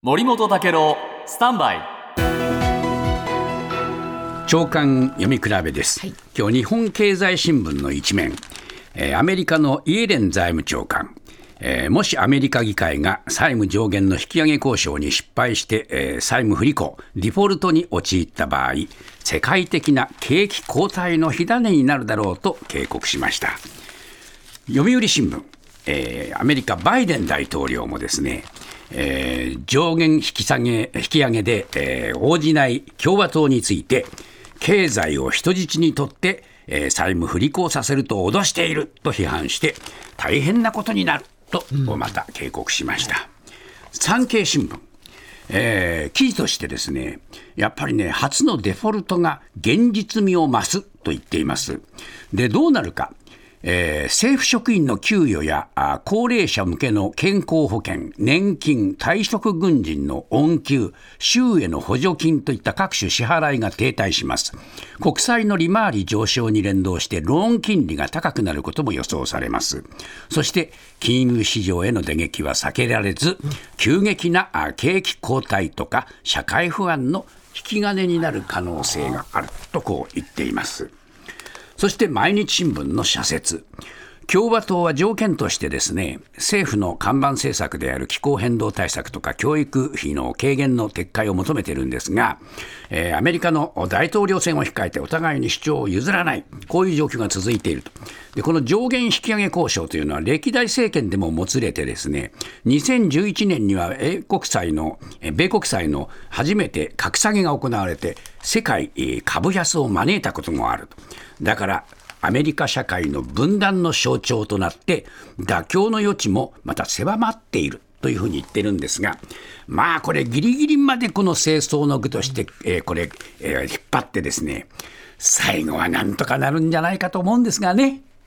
森本武郎スタンバイ。長官読み比べです、今日日本経済新聞の一面、えーアメリカのイエレン財務長官。えーもしアメリカ議会が債務上限の引き上げ交渉に失敗して、えー債務不履行、デフォルトに陥った場合、世界的な景気後退の火種になるだろうと警告しました。読売新聞、えーアメリカバイデン大統領もですね、えー上限引き下げ引き上げで、えー応じない共和党について経済を人質にとって、えー債務不履行させると脅していると批判して大変なことになるとまた警告しました。産経新聞えー記事としてですね、やっぱりね、初のデフォルトが現実味を増すと言っています。で、どうなるか。えー政府職員の給与や高齢者向けの健康保険、年金、退職軍人の恩給、州への補助金といった各種支払いが停滞します。国債の利回り上昇に連動してローン金利が高くなることも予想されます。そして金融市場への打撃は避けられず、急激な景気後退とか社会不安の引き金になる可能性があるとこう言っています。そして毎日新聞の社説。共和党は条件としてですね、政府の看板政策である気候変動対策とか教育費の軽減の撤回を求めているんですが、えーアメリカの大統領選を控えてお互いに主張を譲らない、こういう状況が続いていると。で、この上限引き上げ交渉というのは歴代政権でももつれてですね、2011年には英国債の、米国債の初めて格下げが行われて、世界株安を招いたこともあると。だからアメリカ社会の分断の象徴となって妥協の余地もまた狭まっているというふうに言ってるんですがまあこれギリギリまでこの清掃の具として、えーこれ、えー引っ張ってですね最後はなんとかなるんじゃないかと思うんですがね。